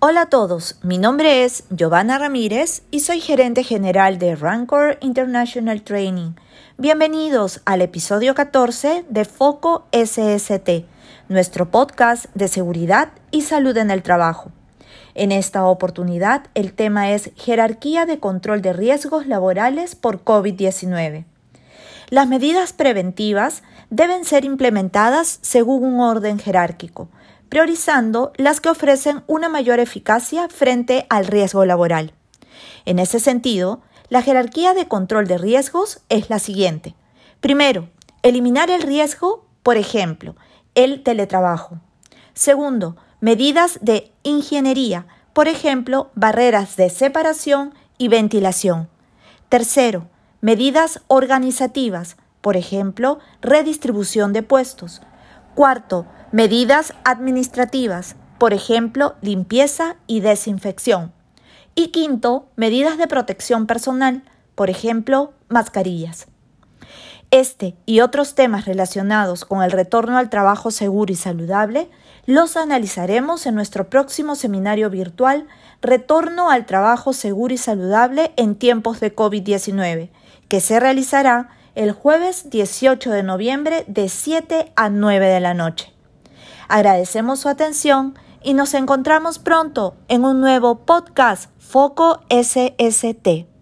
Hola a todos, mi nombre es Giovanna Ramírez y soy gerente general de Rancor International Training. Bienvenidos al episodio 14 de Foco SST, nuestro podcast de seguridad y salud en el trabajo. En esta oportunidad el tema es jerarquía de control de riesgos laborales por COVID-19. Las medidas preventivas deben ser implementadas según un orden jerárquico priorizando las que ofrecen una mayor eficacia frente al riesgo laboral. En ese sentido, la jerarquía de control de riesgos es la siguiente. Primero, eliminar el riesgo, por ejemplo, el teletrabajo. Segundo, medidas de ingeniería, por ejemplo, barreras de separación y ventilación. Tercero, medidas organizativas, por ejemplo, redistribución de puestos. Cuarto, medidas administrativas, por ejemplo, limpieza y desinfección. Y quinto, medidas de protección personal, por ejemplo, mascarillas. Este y otros temas relacionados con el retorno al trabajo seguro y saludable los analizaremos en nuestro próximo seminario virtual Retorno al trabajo seguro y saludable en tiempos de COVID-19, que se realizará el jueves 18 de noviembre de 7 a 9 de la noche. Agradecemos su atención y nos encontramos pronto en un nuevo podcast Foco SST.